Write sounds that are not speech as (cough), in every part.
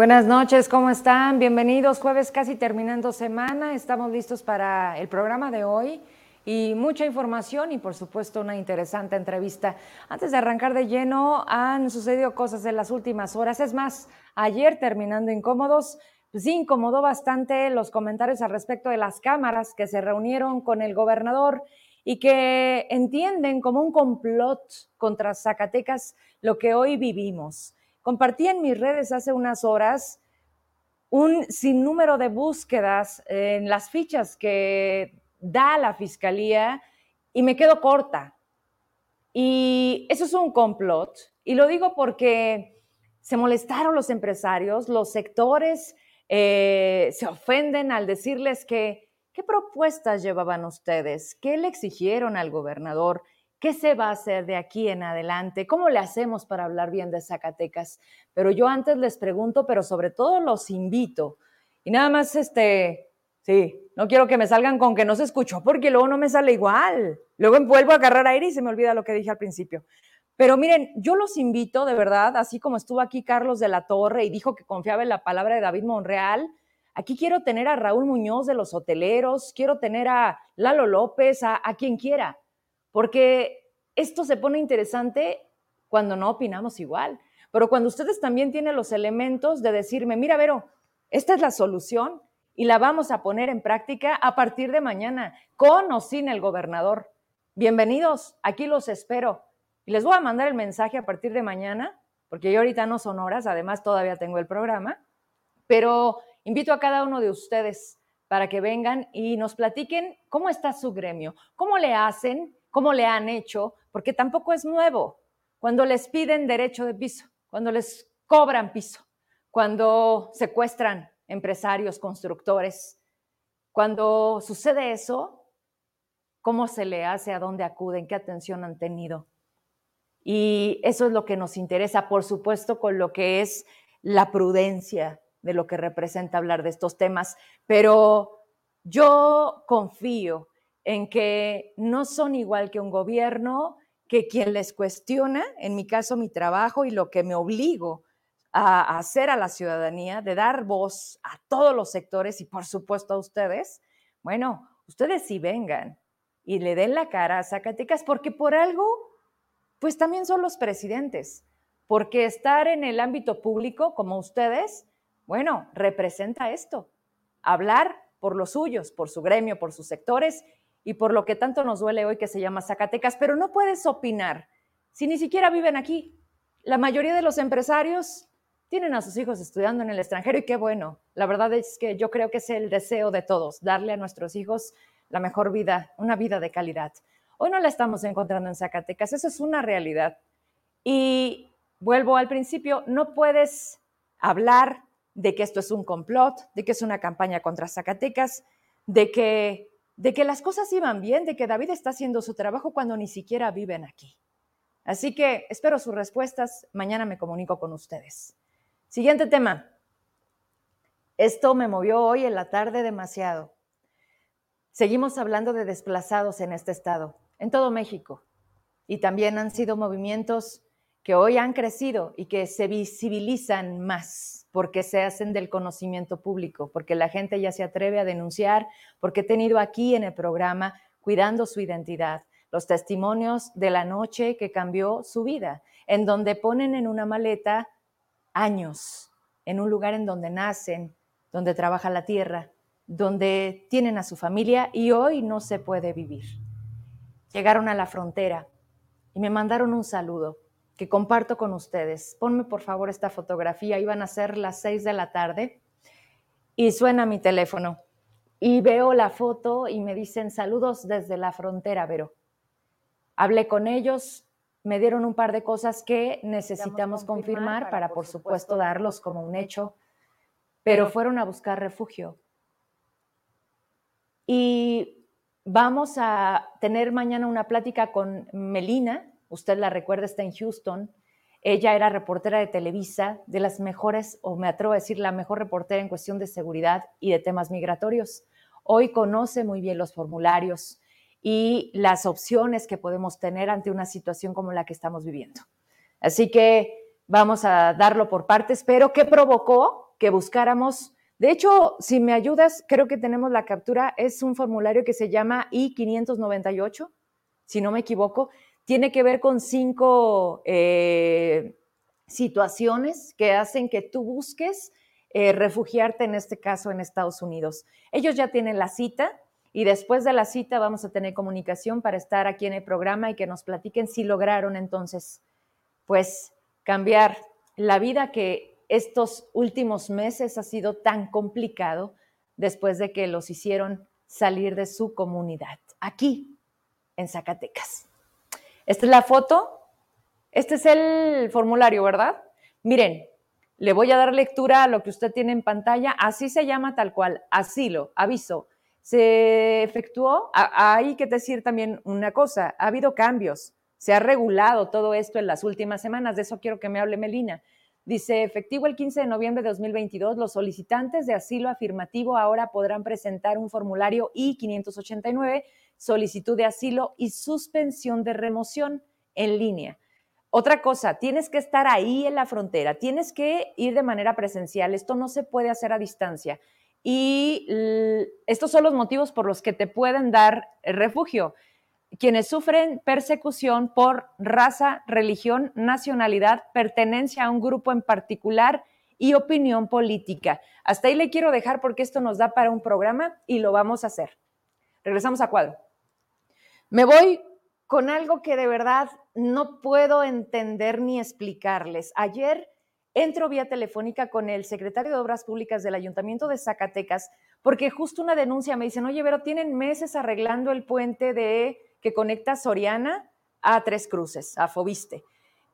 Buenas noches, ¿cómo están? Bienvenidos, jueves casi terminando semana. Estamos listos para el programa de hoy y mucha información y por supuesto una interesante entrevista. Antes de arrancar de lleno, han sucedido cosas en las últimas horas. Es más, ayer terminando incómodos, pues sí incomodó bastante los comentarios al respecto de las cámaras que se reunieron con el gobernador y que entienden como un complot contra Zacatecas lo que hoy vivimos. Compartí en mis redes hace unas horas un sinnúmero de búsquedas en las fichas que da la fiscalía y me quedo corta. Y eso es un complot. Y lo digo porque se molestaron los empresarios, los sectores eh, se ofenden al decirles que, ¿qué propuestas llevaban ustedes? ¿Qué le exigieron al gobernador? ¿Qué se va a hacer de aquí en adelante? ¿Cómo le hacemos para hablar bien de Zacatecas? Pero yo antes les pregunto, pero sobre todo los invito. Y nada más, este, sí, no quiero que me salgan con que no se escuchó, porque luego no me sale igual. Luego vuelvo a agarrar aire y se me olvida lo que dije al principio. Pero miren, yo los invito de verdad, así como estuvo aquí Carlos de la Torre y dijo que confiaba en la palabra de David Monreal, aquí quiero tener a Raúl Muñoz de los hoteleros, quiero tener a Lalo López, a, a quien quiera porque esto se pone interesante cuando no opinamos igual, pero cuando ustedes también tienen los elementos de decirme, mira, Vero, esta es la solución y la vamos a poner en práctica a partir de mañana, con o sin el gobernador. Bienvenidos, aquí los espero. Y les voy a mandar el mensaje a partir de mañana, porque yo ahorita no son horas, además todavía tengo el programa, pero invito a cada uno de ustedes para que vengan y nos platiquen cómo está su gremio, cómo le hacen cómo le han hecho, porque tampoco es nuevo. Cuando les piden derecho de piso, cuando les cobran piso, cuando secuestran empresarios, constructores, cuando sucede eso, ¿cómo se le hace? ¿A dónde acuden? ¿Qué atención han tenido? Y eso es lo que nos interesa, por supuesto, con lo que es la prudencia de lo que representa hablar de estos temas, pero yo confío en que no son igual que un gobierno, que quien les cuestiona, en mi caso mi trabajo y lo que me obligo a hacer a la ciudadanía, de dar voz a todos los sectores y por supuesto a ustedes, bueno, ustedes sí vengan y le den la cara a Zacatecas porque por algo, pues también son los presidentes, porque estar en el ámbito público como ustedes, bueno, representa esto, hablar por los suyos, por su gremio, por sus sectores y por lo que tanto nos duele hoy que se llama Zacatecas, pero no puedes opinar si ni siquiera viven aquí. La mayoría de los empresarios tienen a sus hijos estudiando en el extranjero y qué bueno. La verdad es que yo creo que es el deseo de todos, darle a nuestros hijos la mejor vida, una vida de calidad. Hoy no la estamos encontrando en Zacatecas, eso es una realidad. Y vuelvo al principio, no puedes hablar de que esto es un complot, de que es una campaña contra Zacatecas, de que de que las cosas iban bien, de que David está haciendo su trabajo cuando ni siquiera viven aquí. Así que espero sus respuestas. Mañana me comunico con ustedes. Siguiente tema. Esto me movió hoy en la tarde demasiado. Seguimos hablando de desplazados en este estado, en todo México. Y también han sido movimientos que hoy han crecido y que se visibilizan más porque se hacen del conocimiento público, porque la gente ya se atreve a denunciar, porque he tenido aquí en el programa cuidando su identidad, los testimonios de la noche que cambió su vida, en donde ponen en una maleta años, en un lugar en donde nacen, donde trabaja la tierra, donde tienen a su familia y hoy no se puede vivir. Llegaron a la frontera y me mandaron un saludo que comparto con ustedes. Ponme por favor esta fotografía, iban a ser las seis de la tarde y suena mi teléfono y veo la foto y me dicen saludos desde la frontera, Vero. Hablé con ellos, me dieron un par de cosas que necesitamos confirmar para, por supuesto, darlos como un hecho, pero fueron a buscar refugio. Y vamos a tener mañana una plática con Melina, usted la recuerda, está en Houston. Ella era reportera de Televisa, de las mejores, o me atrevo a decir, la mejor reportera en cuestión de seguridad y de temas migratorios. Hoy conoce muy bien los formularios y las opciones que podemos tener ante una situación como la que estamos viviendo. Así que vamos a darlo por partes, pero ¿qué provocó que buscáramos. De hecho, si me ayudas, creo que tenemos la captura. Es un formulario que se llama I-598, si no me equivoco. Tiene que ver con cinco eh, situaciones que hacen que tú busques eh, refugiarte, en este caso, en Estados Unidos. Ellos ya tienen la cita y después de la cita vamos a tener comunicación para estar aquí en el programa y que nos platiquen si lograron entonces, pues, cambiar la vida que estos últimos meses ha sido tan complicado después de que los hicieron salir de su comunidad, aquí en Zacatecas. Esta es la foto, este es el formulario, ¿verdad? Miren, le voy a dar lectura a lo que usted tiene en pantalla, así se llama tal cual, asilo, aviso. Se efectuó, hay que decir también una cosa, ha habido cambios, se ha regulado todo esto en las últimas semanas, de eso quiero que me hable Melina. Dice, efectivo el 15 de noviembre de 2022, los solicitantes de asilo afirmativo ahora podrán presentar un formulario I-589, solicitud de asilo y suspensión de remoción en línea. Otra cosa, tienes que estar ahí en la frontera, tienes que ir de manera presencial, esto no se puede hacer a distancia. Y estos son los motivos por los que te pueden dar refugio quienes sufren persecución por raza, religión, nacionalidad, pertenencia a un grupo en particular y opinión política. Hasta ahí le quiero dejar porque esto nos da para un programa y lo vamos a hacer. Regresamos a cuadro. Me voy con algo que de verdad no puedo entender ni explicarles. Ayer entro vía telefónica con el secretario de Obras Públicas del Ayuntamiento de Zacatecas porque justo una denuncia me dicen, oye, pero tienen meses arreglando el puente de que conecta Soriana a Tres Cruces, a Fobiste.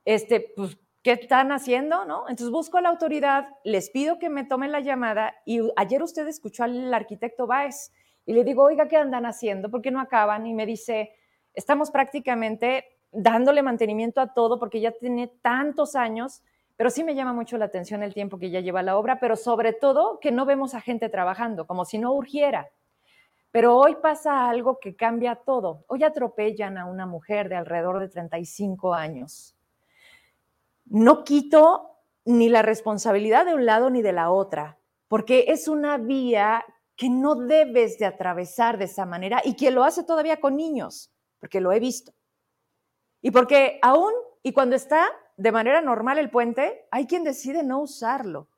Este, pues, ¿qué están haciendo? ¿no? Entonces busco a la autoridad, les pido que me tomen la llamada y ayer usted escuchó al arquitecto Báez y le digo, oiga, ¿qué andan haciendo? ¿Por qué no acaban? Y me dice, estamos prácticamente dándole mantenimiento a todo porque ya tiene tantos años, pero sí me llama mucho la atención el tiempo que ya lleva la obra, pero sobre todo que no vemos a gente trabajando, como si no urgiera. Pero hoy pasa algo que cambia todo. Hoy atropellan a una mujer de alrededor de 35 años. No quito ni la responsabilidad de un lado ni de la otra, porque es una vía que no debes de atravesar de esa manera y que lo hace todavía con niños, porque lo he visto. Y porque aún y cuando está de manera normal el puente, hay quien decide no usarlo.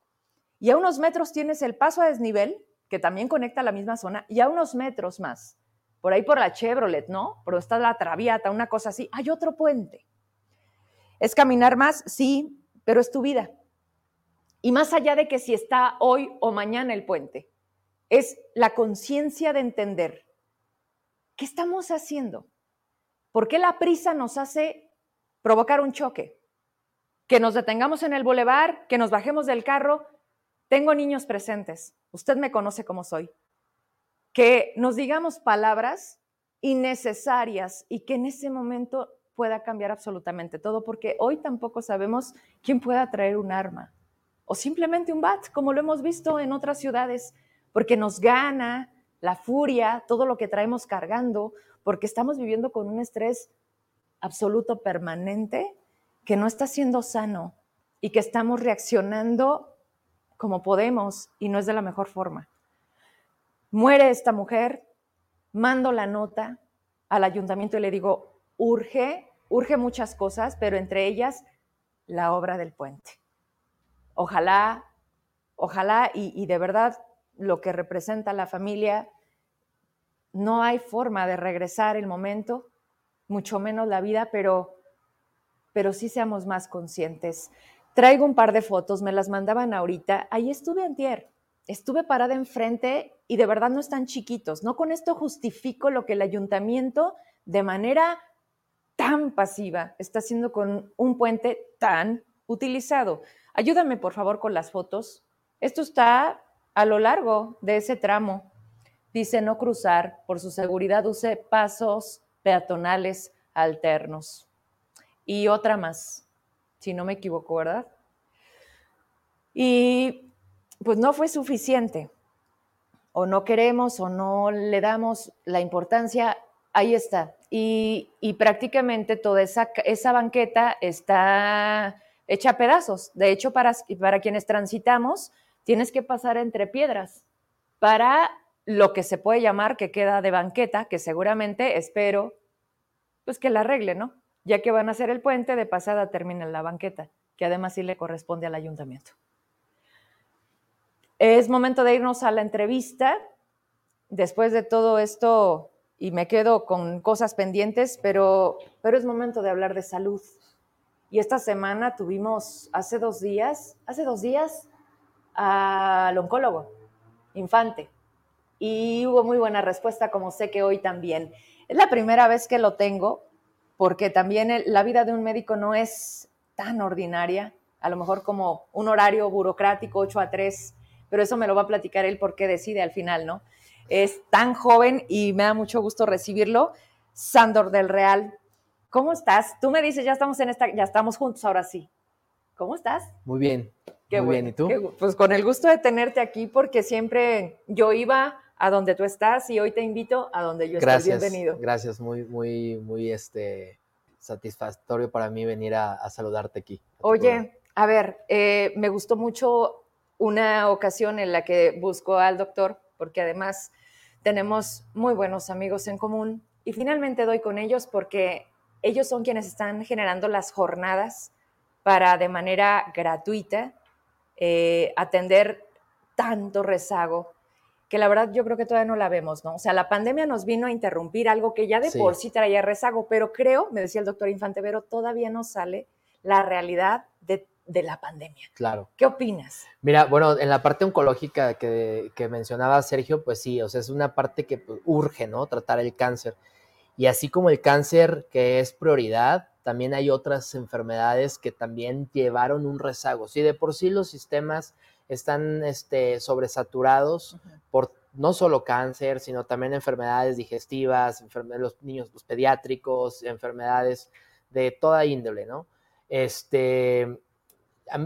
Y a unos metros tienes el paso a desnivel que también conecta la misma zona, y a unos metros más, por ahí por la Chevrolet, ¿no? Por donde está la Traviata, una cosa así, hay otro puente. ¿Es caminar más? Sí, pero es tu vida. Y más allá de que si está hoy o mañana el puente, es la conciencia de entender qué estamos haciendo. ¿Por qué la prisa nos hace provocar un choque? Que nos detengamos en el bulevar, que nos bajemos del carro. Tengo niños presentes. Usted me conoce como soy, que nos digamos palabras innecesarias y que en ese momento pueda cambiar absolutamente todo, porque hoy tampoco sabemos quién pueda traer un arma o simplemente un bat, como lo hemos visto en otras ciudades, porque nos gana la furia, todo lo que traemos cargando, porque estamos viviendo con un estrés absoluto permanente que no está siendo sano y que estamos reaccionando como podemos y no es de la mejor forma. Muere esta mujer, mando la nota al ayuntamiento y le digo, urge, urge muchas cosas, pero entre ellas la obra del puente. Ojalá, ojalá y, de verdad lo que representa la familia, no hay forma de regresar el momento, mucho menos la vida, pero, pero sí seamos más conscientes. Traigo un par de fotos, me las mandaban ahorita. Ahí estuve antier. Estuve parada enfrente y de verdad no están chiquitos. No con esto justifico lo que el ayuntamiento de manera tan pasiva está haciendo con un puente tan utilizado. Ayúdame por favor con las fotos. Esto está a lo largo de ese tramo. Dice no cruzar, por su seguridad use pasos peatonales alternos. Y otra más si no me equivoco, ¿verdad? Y pues no fue suficiente. O no queremos o no le damos la importancia, ahí está. Y, prácticamente toda esa, esa banqueta está hecha a pedazos. De hecho, para, para quienes transitamos, tienes que pasar entre piedras para lo que se puede llamar que queda de banqueta, que seguramente espero pues que la arregle, ¿no? Ya que van a hacer el puente, de pasada termina la banqueta, que además sí le corresponde al ayuntamiento. Es momento de irnos a la entrevista. Después de todo esto, y me quedo con cosas pendientes, pero, pero es momento de hablar de salud. Y esta semana tuvimos, hace dos días, hace dos días, al oncólogo, Infante y hubo muy buena respuesta, como sé que hoy también. Es la primera vez que lo tengo, porque también la vida de un médico no es tan ordinaria, a lo mejor como un horario burocrático 8 a 3, pero eso me lo va a platicar él porque decide al final, ¿no? Es tan joven y me da mucho gusto recibirlo. Sandor del Real, ¿cómo estás? Tú me dices, ya estamos en esta, ya estamos juntos ahora sí. ¿Cómo estás? Muy bien. Qué muy bien, ¿y tú? pues con el gusto de tenerte aquí porque siempre yo iba a donde tú estás y hoy te invito a donde yo estoy. Bienvenido. Gracias, muy, muy, muy este, satisfactorio para mí venir a, saludarte aquí. Oye, a ver, eh, me gustó mucho una ocasión en la que busco al doctor, porque además tenemos muy buenos amigos en común y finalmente doy con ellos porque ellos son quienes están generando las jornadas para de manera gratuita eh, atender tanto rezago que la verdad yo creo que todavía no la vemos, ¿no? O sea, la pandemia nos vino a interrumpir algo que ya de por sí traía rezago, pero creo, me decía el doctor Infantevero, todavía no sale la realidad de, la pandemia. Claro. ¿Qué opinas? Mira, bueno, en la parte oncológica que, mencionaba Sergio, pues sí, o sea, es una parte que pues, urge, ¿no? Tratar el cáncer. Y así como el cáncer que es prioridad, también hay otras enfermedades que también llevaron un rezago. Sí, de por sí los sistemas están este, sobresaturados por no solo cáncer, sino también enfermedades digestivas, los niños, los pediátricos, enfermedades de toda índole, ¿no? Este,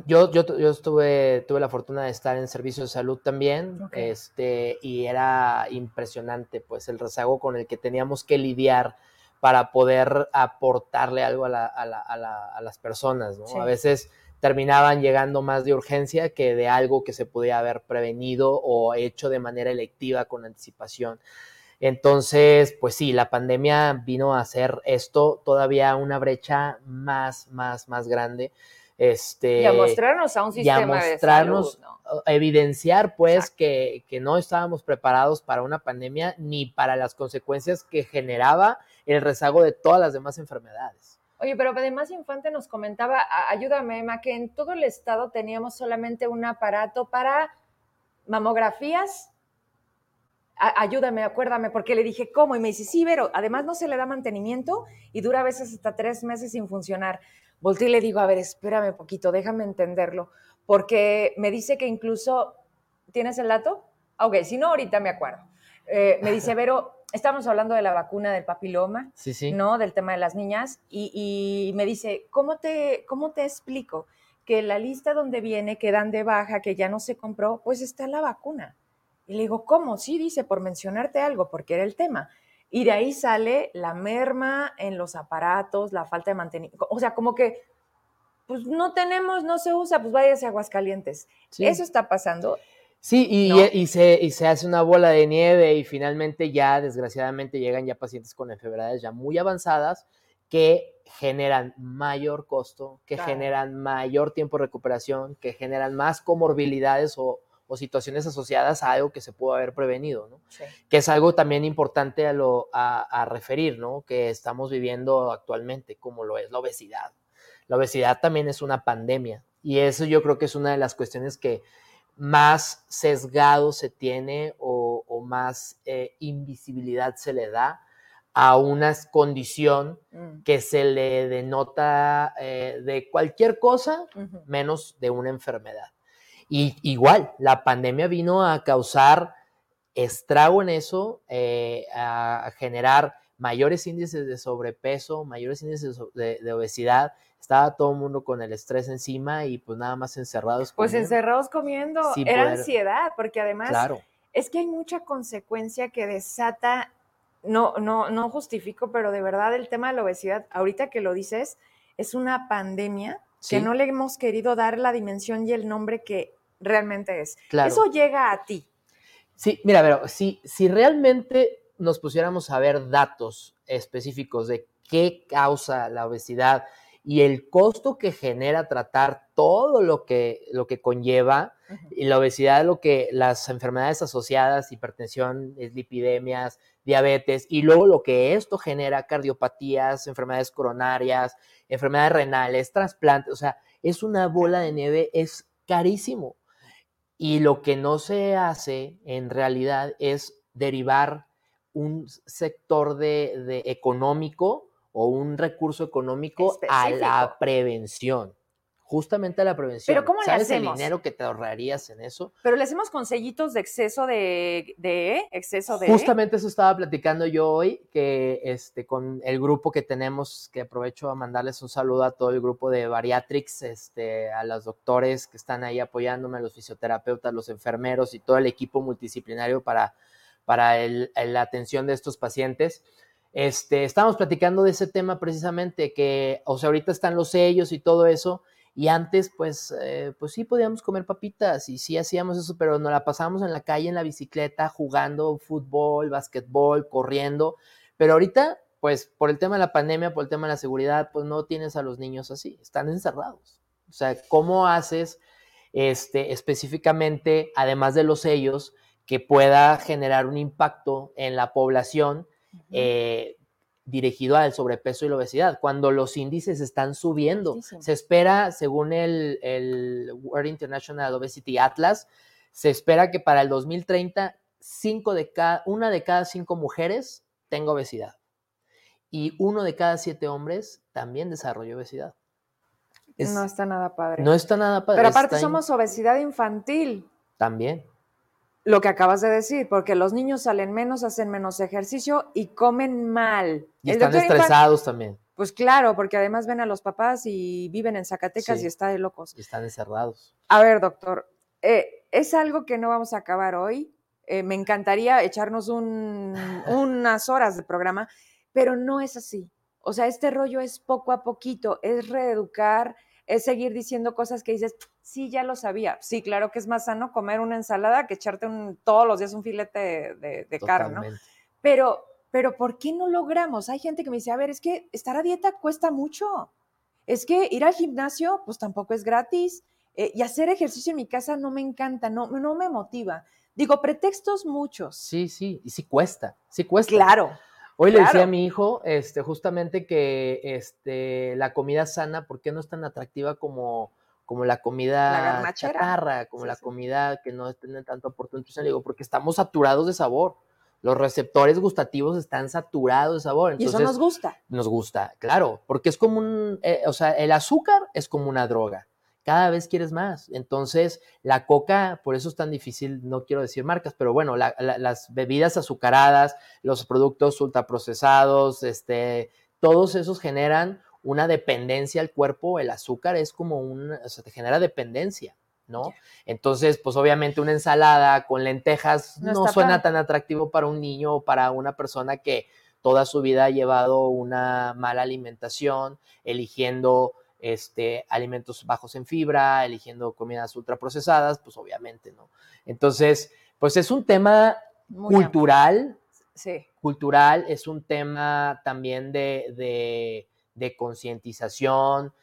yo, yo, yo estuve, tuve la fortuna de estar en servicio de salud también, este, y era impresionante, pues, el rezago con el que teníamos que lidiar para poder aportarle algo a, la, a, la, a, las personas, ¿no? A veces terminaban llegando más de urgencia que de algo que se podía haber prevenido o hecho de manera electiva con anticipación. Entonces, pues sí, la pandemia vino a hacer esto todavía una brecha más, más, más grande. Este, y a mostrarnos a un sistema y a mostrarnos, evidenciar pues que, que, no estábamos preparados para una pandemia ni para las consecuencias que generaba el rezago de todas las demás enfermedades. Oye, pero además Infante nos comentaba, ayúdame Emma, que en todo el estado teníamos solamente un aparato para mamografías. ayúdame, acuérdame, porque le dije, ¿cómo? Y me dice, sí, pero además no se le da mantenimiento y dura a veces hasta tres meses sin funcionar. Volté y le digo, a ver, espérame un poquito, déjame entenderlo, porque me dice que incluso, ¿tienes el dato? Ok, si no, ahorita me acuerdo. Eh, me dice, pero estamos hablando de la vacuna del papiloma, ¿no? Del tema de las niñas, y, me dice, ¿cómo te, ¿cómo te explico? Que la lista donde viene que dan de baja, que ya no se compró, pues está la vacuna. Y le digo, ¿cómo? Sí, dice, por mencionarte algo, porque era el tema. Y de ahí sale la merma en los aparatos, la falta de mantenimiento. O sea, como que, pues no tenemos, no se usa, pues váyase a Aguascalientes. Eso está pasando. Sí, y, se, y se hace una bola de nieve y finalmente ya, desgraciadamente, llegan ya pacientes con enfermedades ya muy avanzadas que generan mayor costo, que generan mayor tiempo de recuperación, que generan más comorbilidades o, situaciones asociadas a algo que se pudo haber prevenido, ¿no? Que es algo también importante a, lo, a, referir, ¿no? Que estamos viviendo actualmente, como lo es la obesidad. La obesidad también es una pandemia y eso yo creo que es una de las cuestiones que más sesgado se tiene o, más eh, invisibilidad se le da a una condición mm. que se le denota eh, de cualquier cosa menos de una enfermedad. Y igual, la pandemia vino a causar estrago en eso, eh, a generar mayores índices de sobrepeso, mayores índices de obesidad, estaba todo el mundo con el estrés encima y pues nada más encerrados. Pues encerrados comiendo, era ansiedad, porque además es que hay mucha consecuencia que desata, no, no, no justifico, pero de verdad el tema de la obesidad, ahorita que lo dices, es una pandemia que no le hemos querido dar la dimensión y el nombre que realmente es. Eso llega a ti. Sí, mira, pero si, si realmente nos pusiéramos a ver datos específicos de qué causa la obesidad y el costo que genera tratar todo lo que, lo que conlleva, y la obesidad, lo que las enfermedades asociadas, hipertensión, lipidemias, diabetes, y luego lo que esto genera, cardiopatías, enfermedades coronarias, enfermedades renales, trasplantes, o sea, es una bola de nieve, es carísimo. Y lo que no se hace en realidad es derivar un sector de, económico o un recurso económico a la prevención justamente la prevención. Pero ¿cómo le ¿Sabes el dinero que te ahorrarías en eso? Pero le hacemos con sellitos de exceso de, de exceso de Justamente eso estaba platicando yo hoy, que este, con el grupo que tenemos, que aprovecho a mandarles un saludo a todo el grupo de Bariatrix, este, a los doctores que están ahí apoyándome, a los fisioterapeutas, los enfermeros y todo el equipo multidisciplinario para, para la atención de estos pacientes. Este, estábamos platicando de ese tema precisamente, que, o sea, ahorita están los sellos y todo eso, y antes, pues, eh, pues sí podíamos comer papitas y sí hacíamos eso, pero nos la pasábamos en la calle, en la bicicleta, jugando fútbol, básquetbol, corriendo. Pero ahorita, pues, por el tema de la pandemia, por el tema de la seguridad, pues no tienes a los niños así, están encerrados. O sea, ¿cómo haces este, específicamente, además de los sellos, que pueda generar un impacto en la población? Dirigido al sobrepeso y la obesidad, cuando los índices están subiendo. Se espera, según el, el, World International Obesity Atlas, se espera que para el 2030 cinco de cada, una de cada cinco mujeres tenga obesidad y uno de cada siete hombres también desarrolla obesidad. no está nada padre. No está nada padre. Pero aparte somos obesidad infantil. También lo que acabas de decir, porque los niños salen menos, hacen menos ejercicio y comen mal. Y están estresados también. Pues claro, porque además ven a los papás y viven en Zacatecas y está de locos. Y están encerrados. A ver, doctor, eh, es algo que no vamos a acabar hoy. Eh, me encantaría echarnos (laughs) unas horas de programa, pero no es así. O sea, este rollo es poco a poquito, es reeducar, es seguir diciendo cosas que dices, sí, ya lo sabía. Sí, claro que es más sano comer una ensalada que echarte un, todos los días un filete de, carne, ¿no? Pero, pero ¿por qué no logramos? Hay gente que me dice, a ver, es que estar a dieta cuesta mucho. Es que ir al gimnasio, pues tampoco es gratis. Eh, y hacer ejercicio en mi casa no me encanta, no, no me motiva. Digo, pretextos muchos. Sí, sí, y sí cuesta, sí cuesta. Claro. Hoy le decía a mi hijo, este, justamente que este, la comida sana, ¿por qué no es tan atractiva como, como la comida la chatarra, como la comida que no tiene tanto aporte nutricional? digo, porque estamos saturados de sabor. Los receptores gustativos están saturados de sabor. y eso nos gusta. Nos gusta, claro, porque es como un, eh, o sea, el azúcar es como una droga cada vez quieres más. Entonces, la coca, por eso es tan difícil, no quiero decir marcas, pero bueno, las bebidas azucaradas, los productos ultraprocesados, este, todos esos generan una dependencia al cuerpo. El azúcar es como un, o sea, te genera dependencia. ¿no? Entonces, pues obviamente una ensalada con lentejas no, suena tan atractivo para un niño o para una persona que toda su vida ha llevado una mala alimentación, eligiendo este, alimentos bajos en fibra, eligiendo comidas ultraprocesadas, pues obviamente, ¿no? Entonces, pues es un tema cultural, sí. cultural, es un tema también de, de, concientización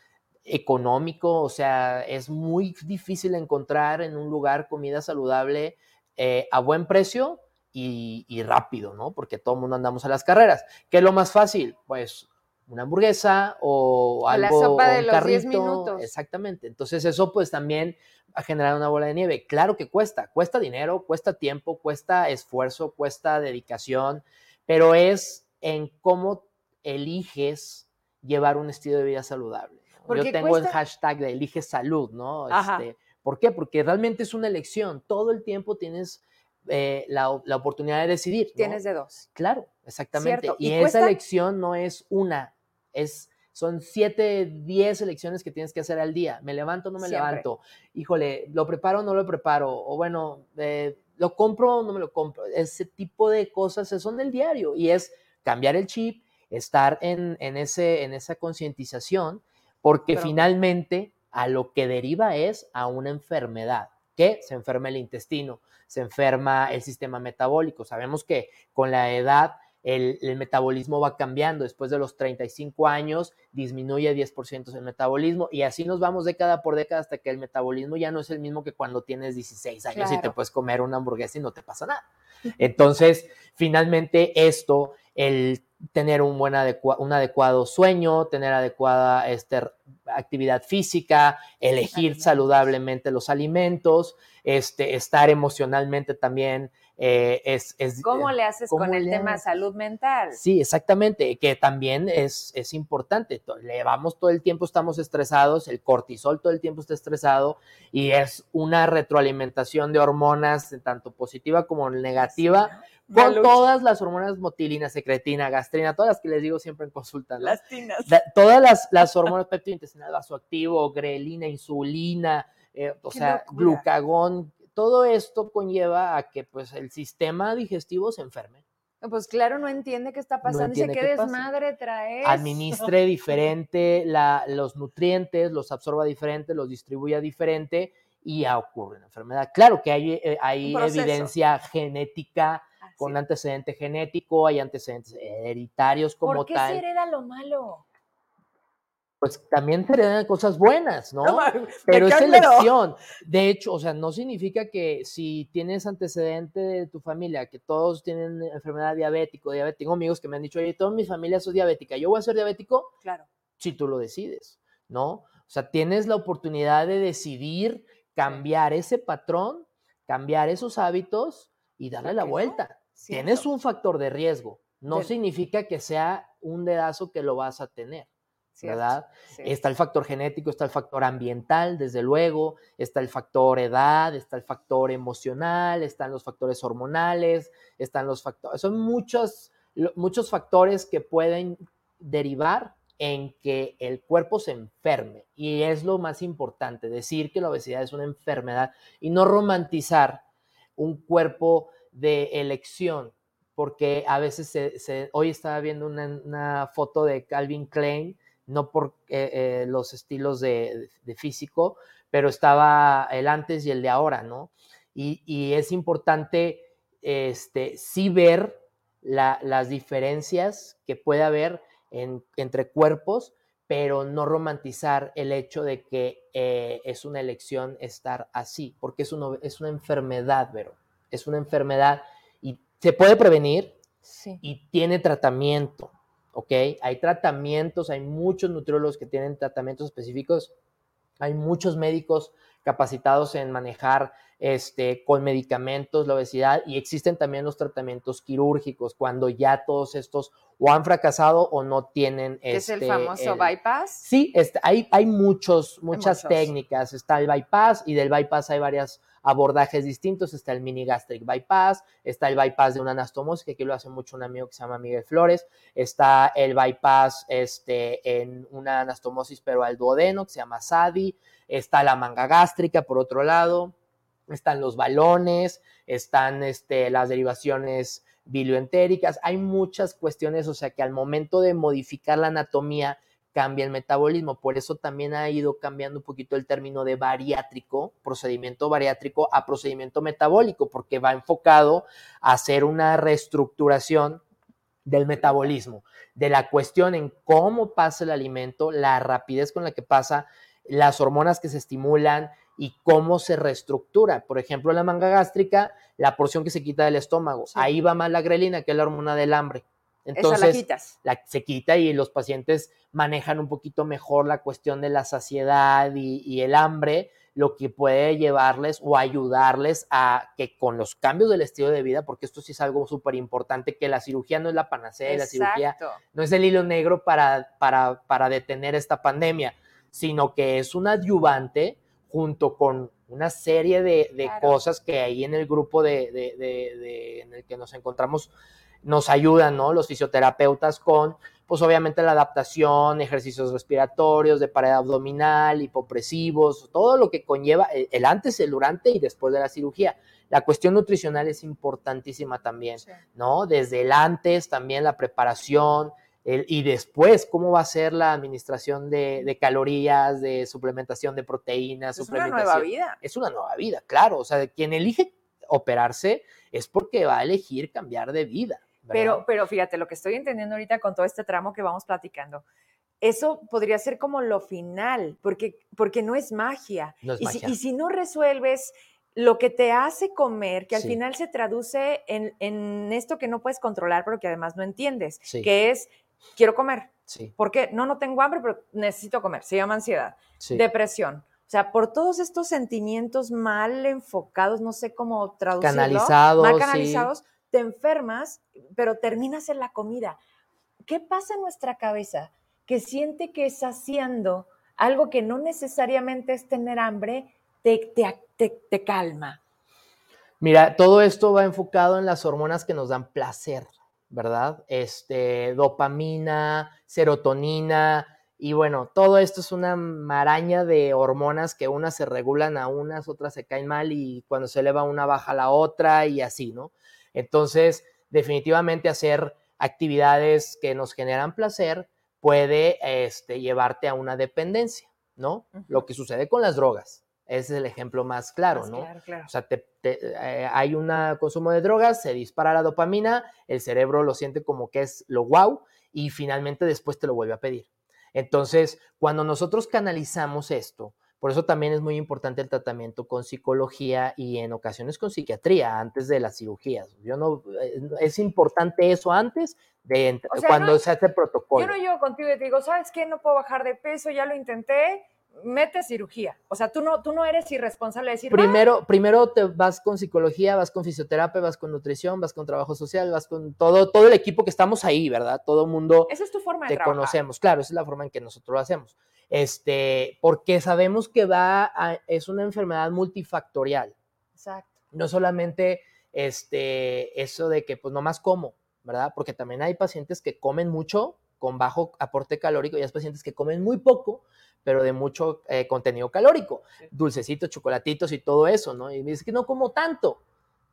económico, o sea, es muy difícil encontrar en un lugar comida saludable eh, a buen precio y, y, rápido, ¿no? Porque todo el mundo andamos a las carreras. ¿Qué es lo más fácil? Pues una hamburguesa o algo. La sopa de los 10 minutos. Exactamente. Entonces, eso pues también ha generado una bola de nieve. Claro que cuesta, cuesta dinero, cuesta tiempo, cuesta esfuerzo, cuesta dedicación, pero es en cómo eliges llevar un estilo de vida saludable. Yo tengo el hashtag de elige salud, ¿no? Este, ¿Por qué? Porque realmente es una elección. Todo el tiempo tienes eh, la, oportunidad de decidir. Tienes de dos. Claro, exactamente. Y, esa elección no es una, es, son siete, diez elecciones que tienes que hacer al día. ¿Me levanto o no me levanto? Híjole, ¿lo preparo o no lo preparo? O bueno, eh, ¿lo compro o no me lo compro? Ese tipo de cosas son del diario y es cambiar el chip, estar en, ese, en esa concientización, porque finalmente a lo que deriva es a una enfermedad. qué? Se enferma el intestino, se enferma el sistema metabólico. Sabemos que con la edad el, metabolismo va cambiando. Después de los 35 años disminuye 10% el metabolismo y así nos vamos década por década hasta que el metabolismo ya no es el mismo que cuando tienes 16 años y te puedes comer una hamburguesa y no te pasa nada. Entonces, finalmente esto, el tener un buen un adecuado sueño, tener adecuada este, actividad física, elegir saludablemente los alimentos, este, estar emocionalmente también eh, es, ¿Cómo le haces con el tema salud mental? Sí, exactamente, que también es, es importante. Llevamos todo el tiempo, estamos estresados, el cortisol todo el tiempo está estresado y es una retroalimentación de hormonas, tanto positiva como negativa, con todas las hormonas motilina, secretina, gastrina, todas las que les digo siempre en consulta. Las todas las, las hormonas peptidointestinal vasoactivo, grelina, insulina, eh, o sea, glucagón, todo esto conlleva a que pues el sistema digestivo se enferme. Pues claro, no entiende qué está pasando. Dice, ¿qué, desmadre traes? Administre diferente la, los nutrientes, los absorba diferente, los distribuya diferente y ya ocurre una enfermedad. Claro que hay, eh, hay evidencia genética con antecedente genético, hay antecedentes hereditarios como tal. ¿Por qué se hereda lo malo? Pues también te heredan cosas buenas, ¿no? Pero es elección. De hecho, o sea, no significa que si tienes antecedente de tu familia, que todos tienen enfermedad diabética, diabético, tengo amigos que me han dicho, oye, toda mi familia es diabética, ¿yo voy a ser diabético? Claro. Si tú lo decides, ¿no? O sea, tienes la oportunidad de decidir cambiar ese patrón, cambiar esos hábitos y darle la vuelta. Tienes un factor de riesgo. No significa que sea un dedazo que lo vas a tener. ¿Verdad? Está el factor genético, está el factor ambiental, desde luego, está el factor edad, está el factor emocional, están los factores hormonales, están los factores, son muchos, muchos factores que pueden derivar en que el cuerpo se enferme. Y es lo más importante, decir que la obesidad es una enfermedad y no romantizar un cuerpo de elección, porque a veces se, hoy estaba viendo una, una, foto de Calvin Klein no por eh, eh, los estilos de, físico, pero estaba el antes y el de ahora, ¿no? Y, es importante este, sí ver las diferencias que puede haber entre cuerpos, pero no romantizar el hecho de que eh, es una elección estar así, porque es, es una enfermedad, pero es una enfermedad y se puede prevenir y tiene tratamiento. ¿Ok? Hay tratamientos, hay muchos nutriólogos que tienen tratamientos específicos, hay muchos médicos capacitados en manejar este, con medicamentos la obesidad y existen también los tratamientos quirúrgicos cuando ya todos estos o han fracasado o no tienen... ¿Es el este, famoso bypass? Sí, este, hay, hay muchos, muchas técnicas. Está el bypass y del bypass hay varias abordajes distintos. Está el mini gastric bypass, está el bypass de una anastomosis, que aquí lo hace mucho un amigo que se llama Miguel Flores. Está el bypass este, en una anastomosis pero al duodeno, que se llama SADI. Está la manga gástrica, por otro lado. Están los balones, están este, las derivaciones bilioentéricas. Hay muchas cuestiones, o sea que al momento de modificar la anatomía, cambia el metabolismo. Por eso también ha ido cambiando un poquito el término de bariátrico, procedimiento bariátrico a procedimiento metabólico, porque va enfocado a hacer una reestructuración del metabolismo, de la cuestión en cómo pasa el alimento, la rapidez con la que pasa, las hormonas que se estimulan y cómo se reestructura. Por ejemplo, la manga gástrica, la porción que se quita del estómago, ahí va más la grelina, que es la hormona del hambre. Entonces, la, se quita y los pacientes manejan un poquito mejor la cuestión de la saciedad y, el hambre, lo que puede llevarles o ayudarles a que con los cambios del estilo de vida, porque esto sí es algo súper importante, que la cirugía no es la panacea, la cirugía no es el hilo negro para, para, para detener esta pandemia, sino que es un adyuvante junto con una serie de, cosas que ahí en el grupo de, de, en el que nos encontramos nos ayudan, ¿no? Los fisioterapeutas con, pues obviamente la adaptación, ejercicios respiratorios, de pared abdominal, hipopresivos, todo lo que conlleva el antes, el durante y después de la cirugía. La cuestión nutricional es importantísima también, ¿no? Desde el antes, también la preparación, y después cómo va a ser la administración de, calorías, de suplementación de proteínas. Es una nueva vida. Es una nueva vida, claro. O sea, quien elige operarse es porque va a elegir cambiar de vida. Pero, pero fíjate, lo que estoy entendiendo ahorita con todo este tramo que vamos platicando, eso podría ser como lo final, porque, porque no es magia. y, Si, no resuelves lo que te hace comer, que al final se traduce en, esto que no puedes controlar, pero que además no entiendes, que es, quiero comer. Sí. ¿Por qué? No, no tengo hambre, pero necesito comer. Se llama ansiedad. Depresión. O sea, por todos estos sentimientos mal enfocados, no sé cómo traducirlo. Canalizados. Mal canalizados, te enfermas, pero terminas en la comida. ¿Qué pasa en nuestra cabeza? que siente que es haciendo algo que no necesariamente es tener hambre, te, te, calma. Mira, todo esto va enfocado en las hormonas que nos dan placer, ¿verdad? Este, dopamina, serotonina, y bueno, todo esto es una maraña de hormonas que unas se regulan a unas, otras se caen mal y cuando se eleva una baja la otra y así, ¿no? Entonces, definitivamente hacer actividades que nos generan placer puede este, llevarte a una dependencia, ¿no? Lo que sucede con las drogas. Ese es el ejemplo más claro, ¿no? Claro, claro. O sea, eh, hay un consumo de drogas, se dispara la dopamina, el cerebro lo siente como que es lo wow y finalmente después te lo vuelve a pedir. Entonces, cuando nosotros canalizamos esto, por eso también es muy importante el tratamiento con psicología y en ocasiones con psiquiatría antes de las cirugías. Yo no, eh, es importante eso antes de cuando se hace protocolo. Yo no llego contigo y te digo, ¿sabes qué? No puedo bajar de peso, ya lo intenté, mete cirugía. O sea, tú no, tú no eres irresponsable de decir. Primero, primero te vas con psicología, vas con fisioterapia, vas con nutrición, vas con trabajo social, vas con todo, todo el equipo que estamos ahí, ¿verdad? Todo el mundo. Esa es tu forma de te conocemos, claro, esa es la forma en que nosotros lo hacemos. Este, porque sabemos que va es una enfermedad multifactorial. Exacto. No solamente este, eso de que pues nomás como, ¿verdad? Porque también hay pacientes que comen mucho con bajo aporte calórico y hay pacientes que comen muy poco, pero de mucho eh, contenido calórico, dulcecitos, chocolatitos y todo eso, ¿no? Y me dice que no como tanto,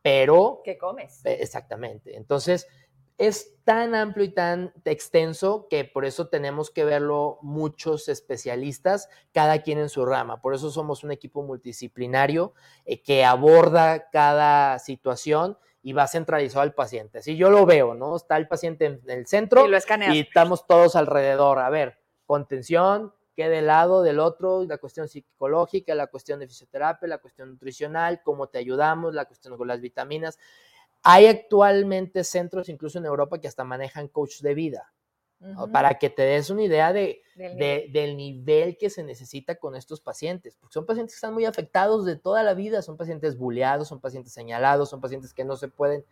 pero... ¿Qué comes? Exactamente. Entonces, es tan amplio y tan extenso que por eso tenemos que verlo muchos especialistas, cada quien en su rama. Por eso somos un equipo multidisciplinario eh, que aborda cada situación y va centralizado al paciente. Así yo lo veo, ¿no? Está el paciente en el centro y, estamos todos alrededor. A ver, contención, qué del lado del otro, la cuestión psicológica, la cuestión de fisioterapia, la cuestión nutricional, cómo te ayudamos, la cuestión con las vitaminas. Hay actualmente centros, incluso en Europa, que hasta manejan coach de vida, para que te des una idea de, del, nivel. que se necesita con estos pacientes, porque son pacientes que están muy afectados de toda la vida, son pacientes bulleados, son pacientes señalados, son pacientes que no se pueden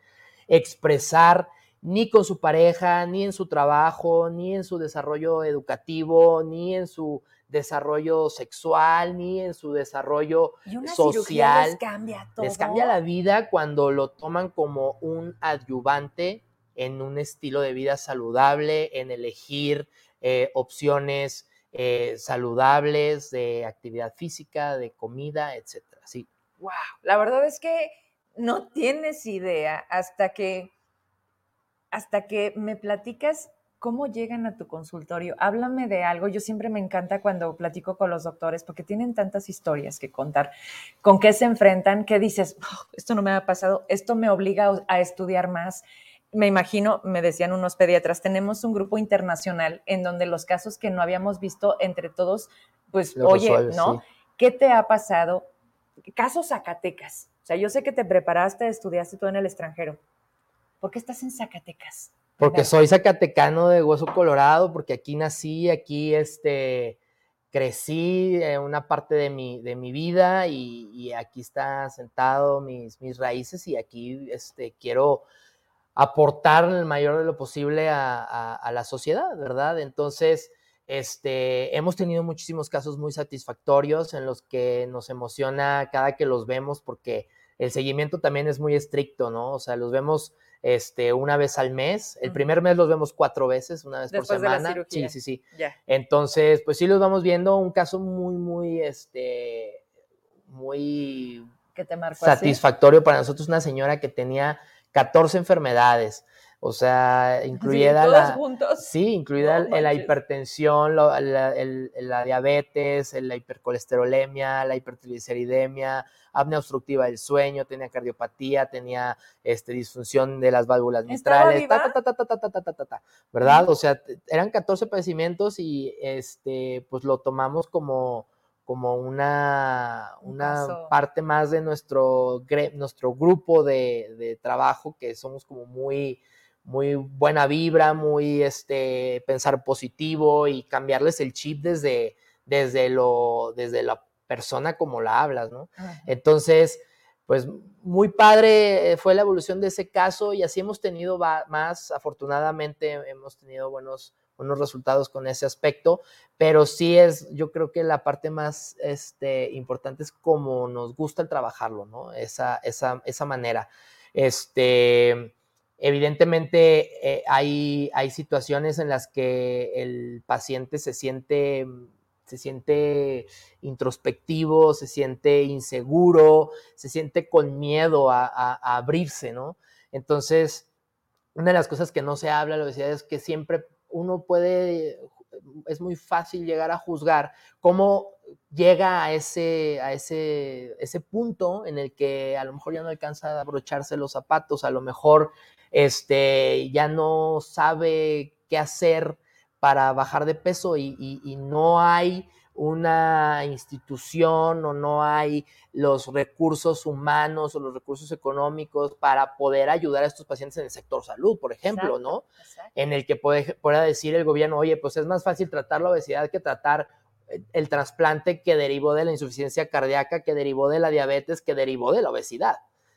expresar ni con su pareja, ni en su trabajo, ni en su desarrollo educativo, ni en su desarrollo sexual ni en su desarrollo social. Les cambia todo. Les cambia la vida cuando lo toman como un adyuvante en un estilo de vida saludable, en elegir eh, opciones eh, saludables de actividad física, de comida, etcétera. Sí. Wow, la verdad es que no tienes idea hasta que hasta que me platicas ¿Cómo llegan a tu consultorio? Háblame de algo. Yo siempre me encanta cuando platico con los doctores porque tienen tantas historias que contar. ¿Con qué se enfrentan? ¿Qué dices? Oh, esto no me ha pasado. Esto me obliga a estudiar más. Me imagino, me decían unos pediatras, tenemos un grupo internacional en donde los casos que no habíamos visto entre todos, pues, oye, ¿no? ¿Qué te ha pasado? Casos Zacatecas. O sea, yo sé que te preparaste, estudiaste todo en el extranjero. ¿Por qué estás en Zacatecas? Porque soy zacatecano de hueso colorado, porque aquí nací, aquí este, crecí en una parte de mi, de mi vida y, aquí está sentado mis, mis raíces y aquí este, quiero aportar el mayor de lo posible a, a, la sociedad, ¿verdad? Entonces, este, hemos tenido muchísimos casos muy satisfactorios en los que nos emociona cada que los vemos porque el seguimiento también es muy estricto, ¿no? O sea, los vemos este, una vez al mes. El primer mes los vemos cuatro veces, una vez por semana. sí, sí, sí. Entonces, pues sí los vamos viendo. Un caso muy, muy, este, muy te satisfactorio para nosotros. Una señora que tenía 14 enfermedades. O sea, incluida la, juntos. Sí, incluida la hipertensión, la, diabetes, la hipercolesterolemia, la hipertrigliceridemia, apnea obstructiva del sueño, tenía cardiopatía, tenía este, disfunción de las válvulas mitrales, ta, ta, ta, ta, ta, ta, ta, ¿verdad? O sea, eran 14 padecimientos y este, pues lo tomamos como como una, una parte más de nuestro, nuestro grupo de, de, trabajo, que somos como muy, muy buena vibra, muy este, pensar positivo y cambiarles el chip desde, desde, lo, desde la persona como la hablas, ¿no? Entonces, pues muy padre fue la evolución de ese caso y así hemos tenido más, afortunadamente hemos tenido buenos, buenos resultados con ese aspecto, pero sí es, yo creo que la parte más este, importante es cómo nos gusta el trabajarlo, ¿no? Esa, esa, esa manera. Este, evidentemente eh, hay, hay situaciones en las que el paciente se siente se siente introspectivo, se siente inseguro, se siente con miedo a, abrirse, ¿no? Entonces, una de las cosas que no se habla, la obesidad, es que siempre uno puede, es muy fácil llegar a juzgar cómo llega a ese, a ese, ese punto en el que a lo mejor ya no alcanza a abrocharse los zapatos, a lo mejor este, ya no sabe qué hacer para bajar de peso y, no hay una institución o no hay los recursos humanos o los recursos económicos para poder ayudar a estos pacientes en el sector salud, por ejemplo, ¿no? En el que puede, pueda decir el gobierno, oye, pues es más fácil tratar la obesidad que tratar el trasplante que derivó de la insuficiencia cardíaca, que derivó de la diabetes, que derivó de la obesidad.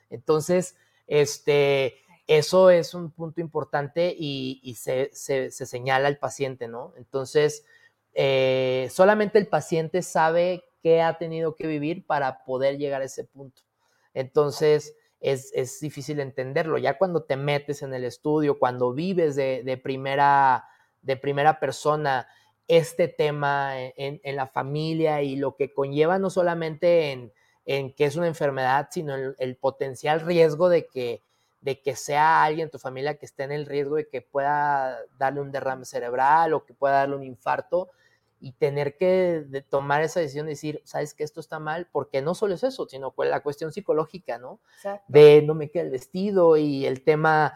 Entonces, este, eso es un punto importante y, se, señala al paciente, ¿no? Entonces, eh, solamente el paciente sabe qué ha tenido que vivir para poder llegar a ese punto. Entonces, es, difícil entenderlo. Ya cuando te metes en el estudio, cuando vives de, primera, de primera persona este tema en, la familia y lo que conlleva no solamente en, que es una enfermedad, sino el, potencial riesgo de que, de que sea alguien en tu familia que esté en el riesgo de que pueda darle un derrame cerebral o que pueda darle un infarto y tener que tomar esa decisión de decir, sabes que esto está mal, porque no solo es eso, sino la cuestión psicológica, ¿no? De no me queda el vestido y el tema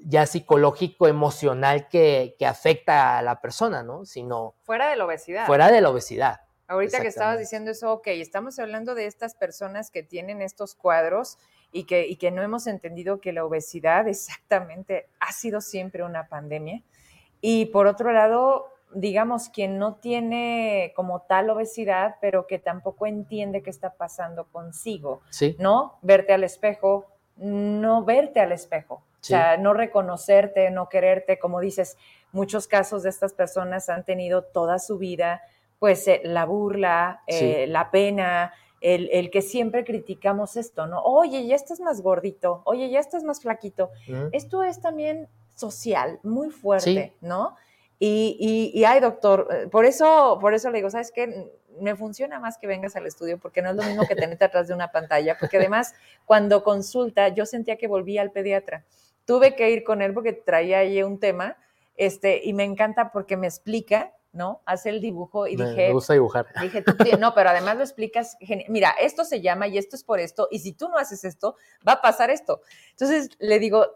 ya psicológico, emocional que, afecta a la persona, ¿no? Sino... Fuera de la obesidad. Fuera de la obesidad. Ahorita que estabas diciendo eso, ok, estamos hablando de estas personas que tienen estos cuadros y que, y que no hemos entendido que la obesidad exactamente ha sido siempre una pandemia. Y por otro lado, digamos, quien no tiene como tal obesidad, pero que tampoco entiende qué está pasando consigo, sí. ¿no? Verte al espejo, no verte al espejo, o sea, no reconocerte, no quererte, como dices, muchos casos de estas personas han tenido toda su vida, pues eh, la burla, eh, la pena, el, que siempre criticamos esto, ¿no? Oye, ya estás más gordito, oye, ya estás más flaquito. Esto es también social, muy fuerte, ¿no? Y, y, y, ay, doctor, eh, por eso, por eso le digo, ¿sabes qué? Me funciona más que vengas al estudio porque no es lo mismo que tenerte atrás de una pantalla, porque además cuando consulta yo sentía que volvía al pediatra tuve que ir con él porque traía ahí un tema, este, y me encanta porque me explica, ¿no? Hace el dibujo y dije... Me gusta dibujar. Dije, no, pero además lo explicas, mira, esto se llama y esto es por esto, y si tú no haces esto, va a pasar esto. Entonces le digo,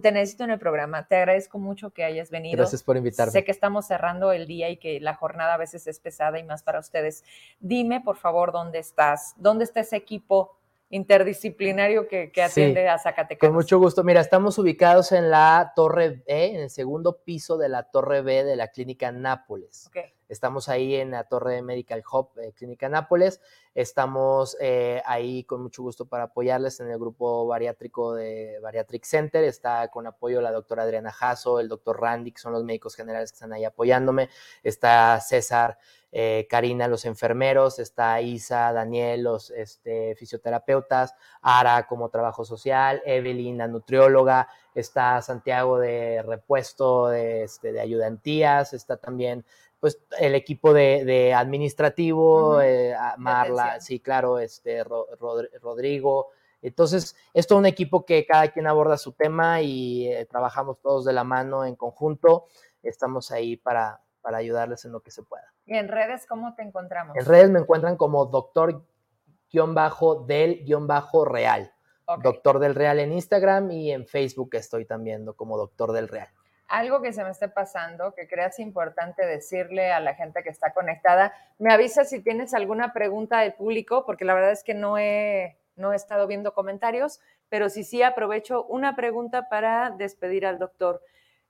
te necesito en el programa, te agradezco mucho que hayas venido. Gracias por invitarme. Sé que estamos cerrando el día y que la jornada a veces es pesada y más para ustedes. Dime, por favor, dónde estás, dónde está ese equipo interdisciplinario que, atiende a Zacatecas. Con mucho gusto. Mira, estamos ubicados en la Torre B, en el segundo piso de la Torre B de la Clínica Nápoles. Estamos ahí en la Torre Medical Hub, eh, Clínica Nápoles. Estamos eh, ahí con mucho gusto para apoyarles en el grupo bariátrico de Bariatric Center. Está con apoyo la doctora Adriana Jasso, el doctor Randy, que son los médicos generales que están ahí apoyándome. Está César eh, Karina, los enfermeros, está Isa, Daniel, los este, fisioterapeutas, Ara como trabajo social, Evelyn, la nutrióloga, está Santiago de repuesto de, este, de ayudantías, está también pues el equipo de, administrativo, eh, Marla, sí, claro, este, Rodrigo, Entonces, es todo un equipo que cada quien aborda su tema y eh, trabajamos todos de la mano en conjunto. Estamos ahí para, para ayudarles en lo que se pueda. ¿Y en redes cómo te encontramos? En redes me encuentran como doctor-del-real. Doctor del Real en Instagram y en Facebook estoy también como Doctor del Real. Algo que se me esté pasando, que creas importante decirle a la gente que está conectada, me avisa si tienes alguna pregunta del público, porque la verdad es que no he, no he estado viendo comentarios, pero sí, sí aprovecho una pregunta para despedir al doctor.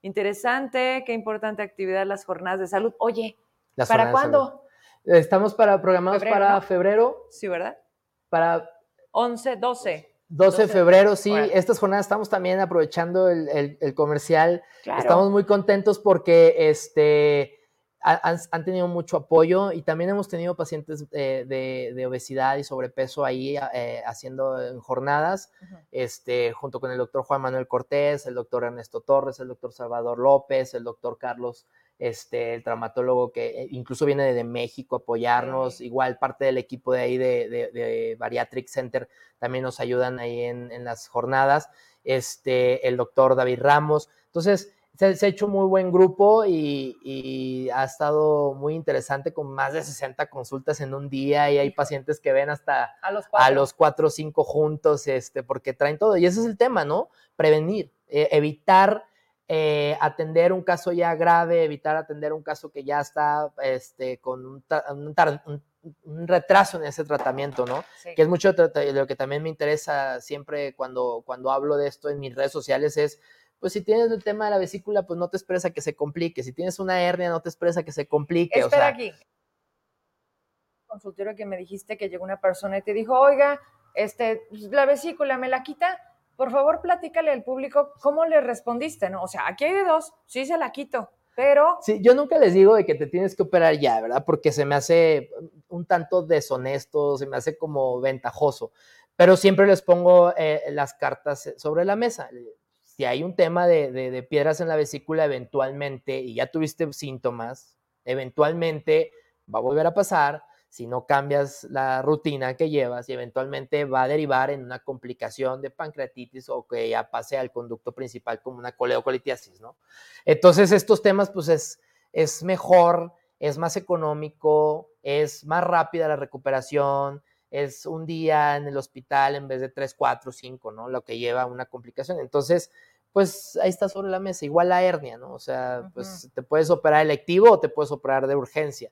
Interesante, qué importante actividad las jornadas de salud. Oye, ¿para cuándo? Estamos para, programados para febrero. Sí, ¿verdad? Para 11, 12. 12 de febrero, sí. Estas jornadas estamos también aprovechando el, comercial. Estamos muy contentos porque este, han, tenido mucho apoyo y también hemos tenido pacientes de, obesidad y sobrepeso ahí eh, haciendo jornadas, este, junto con el doctor Juan Manuel Cortés, el doctor Ernesto Torres, el doctor Salvador López, el doctor Carlos este, el traumatólogo que eh, incluso viene de, México a apoyarnos, igual parte del equipo de ahí de, de, Bariatric Center también nos ayudan ahí en, las jornadas, este, el doctor David Ramos. Entonces, se, ha hecho muy buen grupo y, ha estado muy interesante con más de 60 consultas en un día y hay pacientes que ven hasta a los cuatro, a los cuatro o cinco juntos, este, porque traen todo. Y ese es el tema, ¿no? Prevenir, eh, evitar eh, atender un caso ya grave, evitar atender un caso que ya está este, con un, retraso en ese tratamiento, ¿no? Que es mucho de lo que también me interesa siempre cuando, cuando hablo de esto en mis redes sociales es, pues si tienes el tema de la vesícula, pues no te expresa que se complique. Si tienes una hernia, no te expresa que se complique. Espera o sea, aquí. Consultorio que me dijiste que llegó una persona y te dijo, oiga, este, pues, la vesícula me la quita por favor platícale al público cómo le respondiste, ¿no? O sea, aquí hay dos, sí se la quito, pero... Sí, yo nunca les digo de que te tienes que operar ya, ¿verdad? Porque se me hace un tanto deshonesto, se me hace como ventajoso, pero siempre les pongo eh, las cartas sobre la mesa. Si hay un tema de piedras en la vesícula eventualmente y ya tuviste síntomas, eventualmente va a volver a pasar, si no cambias la rutina que llevas y eventualmente va a derivar en una complicación de pancreatitis o que ya pase al conducto principal como una coleocolitiasis, ¿no? Entonces estos temas pues es, es mejor, es más económico, es más rápida la recuperación, es un día en el hospital en vez de tres, cuatro, cinco, ¿no? Lo que lleva a una complicación. Entonces, pues ahí está sobre la mesa, igual la hernia, ¿no? O sea, pues te puedes operar electivo o te puedes operar de urgencia.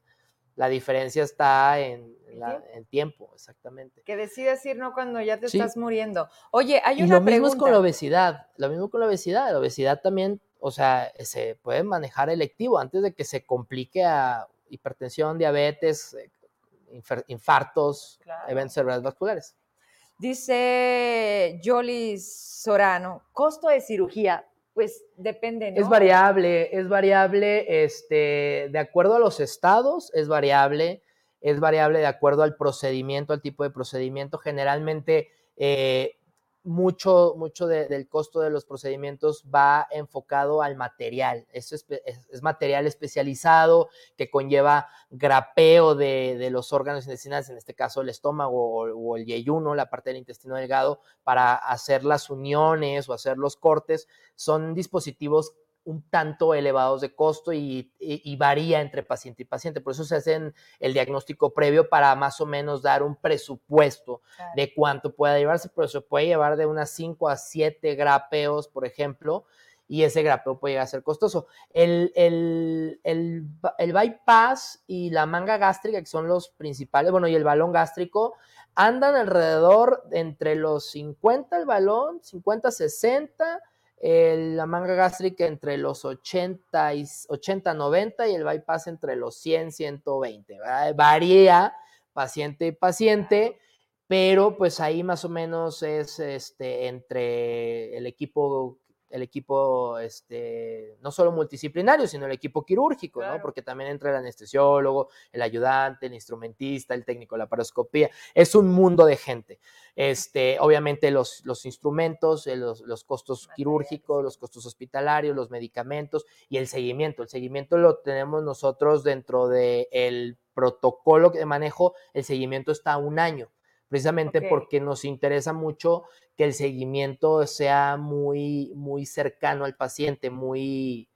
La diferencia está en, el tiempo, exactamente. Que decides ir no cuando ya te estás muriendo. Oye, hay una y lo mismo es con la obesidad. Lo mismo con la obesidad. La obesidad también, o sea, se puede manejar electivo antes de que se complique a hipertensión, diabetes, eh, infartos, eventos cerebrales vasculares. Dice Jolis Sorano, costo de cirugía pues depende, ¿no? Es variable, es variable, este, de acuerdo a los estados, es variable, es variable de acuerdo al procedimiento, al tipo de procedimiento. Generalmente, eh, mucho, mucho del costo de los procedimientos va enfocado al material. Eso es, material especializado que conlleva grapeo de, los órganos intestinales, en este caso el estómago o, el yeyuno, la parte del intestino delgado, para hacer las uniones o hacer los cortes. Son dispositivos un tanto elevados de costo y, varía entre paciente y paciente. Por eso se hace el diagnóstico previo para más o menos dar un presupuesto de cuánto pueda llevarse, pero se puede llevar de unas 5 a 7 grapeos, por ejemplo, y ese grapeo puede llegar a ser costoso. El, el, el, bypass y la manga gástrica, que son los principales, bueno, y el balón gástrico, andan alrededor entre los 50 el balón, 50, 60 la manga gástrica entre los 80, y, 80, 90 y el bypass entre los 100, 120. Varía paciente y paciente, pero pues ahí más o menos es este, entre el equipo el equipo, este, no solo multidisciplinario, sino el equipo quirúrgico, ¿no? Porque también entra el anestesiólogo, el ayudante, el instrumentista, el técnico de la paroscopía. Es un mundo de gente. Este, obviamente los, los instrumentos, eh, los, los costos quirúrgicos, los costos hospitalarios, los medicamentos y el seguimiento. El seguimiento lo tenemos nosotros dentro del protocolo de manejo, el seguimiento está un año precisamente porque nos interesa mucho que el seguimiento sea muy, muy cercano al paciente, muy,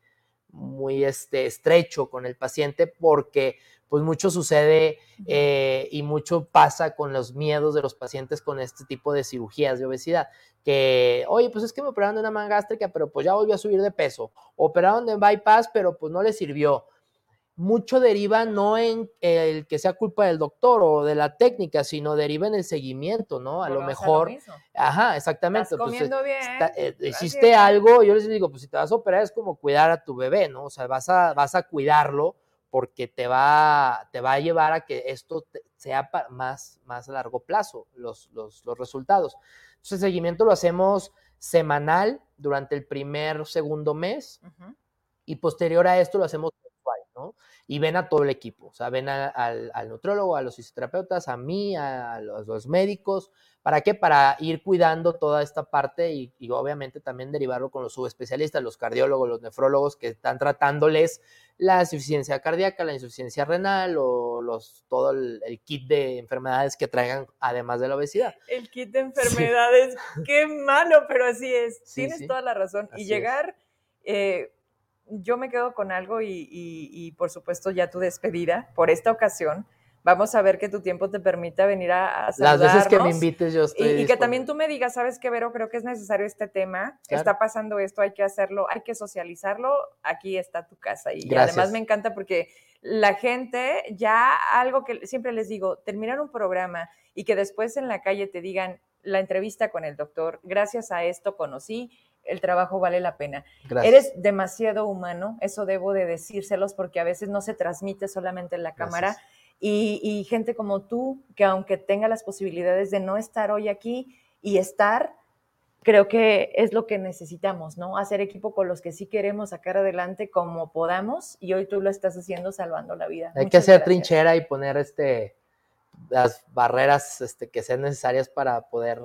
muy este, estrecho con el paciente, porque pues mucho sucede eh, y mucho pasa con los miedos de los pacientes con este tipo de cirugías de obesidad, que, oye, pues es que me operaron de una manga gástrica, pero pues ya volvió a subir de peso, operaron de bypass, pero pues no le sirvió. Mucho deriva no en el que sea culpa del doctor o de la técnica, sino deriva en el seguimiento, ¿no? A lo mejor. ajá, exactamente. Estás comiendo bien. Eh, hiciste algo, yo les digo, pues si te vas a operar es como cuidar a tu bebé, ¿no? O sea, vas a, vas a cuidarlo porque te va, te va a llevar a que esto sea más, más a largo plazo, los, los, los resultados. Entonces, el seguimiento lo hacemos semanal durante el primer, segundo mes y posterior a esto lo hacemos ¿no? Y ven a todo el equipo, o sea, ven al, al nutrólogo, a los fisioterapeutas, a mí, a los, médicos, ¿para qué? Para ir cuidando toda esta parte y, y obviamente también derivarlo con los subespecialistas, los cardiólogos, los nefrólogos que están tratándoles la insuficiencia cardíaca, la insuficiencia renal o los, todo el, kit de enfermedades que traigan además de la obesidad. El kit de enfermedades, qué malo, pero así es. Tienes toda la razón. y llegar, eh, yo me quedo con algo y, y, por supuesto ya tu despedida por esta ocasión. Vamos a ver que tu tiempo te permita venir a, a Las veces que me invites yo estoy Y, y que también tú me digas, ¿sabes qué, Vero? Creo que es necesario este tema, está pasando esto, hay que hacerlo, hay que socializarlo, aquí está tu casa. Y además me encanta porque la gente ya algo que siempre les digo, terminar un programa y que después en la calle te digan la entrevista con el doctor, gracias a esto conocí, el trabajo vale la pena. Eres demasiado humano, eso debo de decírselos porque a veces no se transmite solamente en la cámara y, gente como tú, que aunque tenga las posibilidades de no estar hoy aquí y estar, creo que es lo que necesitamos, ¿no? Hacer equipo con los que sí queremos sacar adelante como podamos y hoy tú lo estás haciendo salvando la vida. Hay que hacer trinchera y poner este las barreras este, que sean necesarias para poder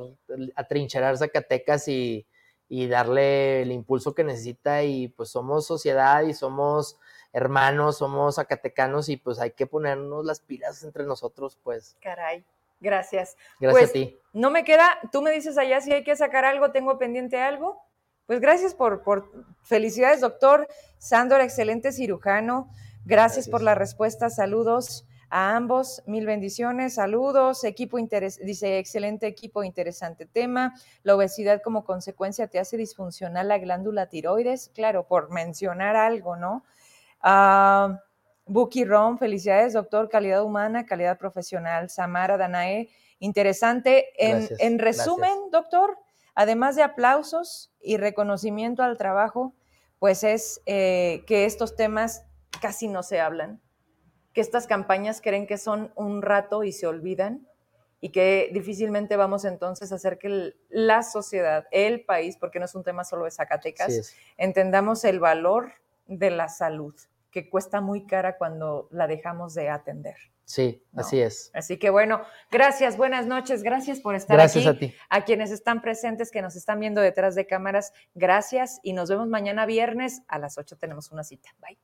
atrincherar Zacatecas y, y darle el impulso que necesita y pues somos sociedad y somos hermanos, somos zacatecanos y pues hay que ponernos las pilas entre nosotros, pues. Caray. Gracias. Gracias a pues, ti. No me queda, tú me dices allá si hay que sacar algo, tengo pendiente algo. Pues gracias por, por felicidades, doctor Sándor, excelente cirujano. Gracias, por la respuesta. Saludos a ambos. Mil bendiciones. Saludos. Equipo interes dice, excelente equipo, interesante tema. La obesidad como consecuencia te hace disfuncional la glándula tiroides. Claro, por mencionar algo, ¿no? Uh, Buki Rom, felicidades, doctor, calidad humana, calidad profesional. Samara Danae, interesante. En, resumen, doctor, además de aplausos y reconocimiento al trabajo, pues es eh, que estos temas casi no se hablan, que estas campañas creen que son un rato y se olvidan y que difícilmente vamos entonces a hacer que la sociedad, el país, porque no es un tema solo de Zacatecas, entendamos el valor de la salud que cuesta muy cara cuando la dejamos de atender. Sí, así es. Así que bueno, gracias, buenas noches, gracias por estar aquí. Gracias a ti. A quienes están presentes, que nos están viendo detrás de cámaras, gracias y nos vemos mañana viernes a las 8 tenemos una cita. Bye.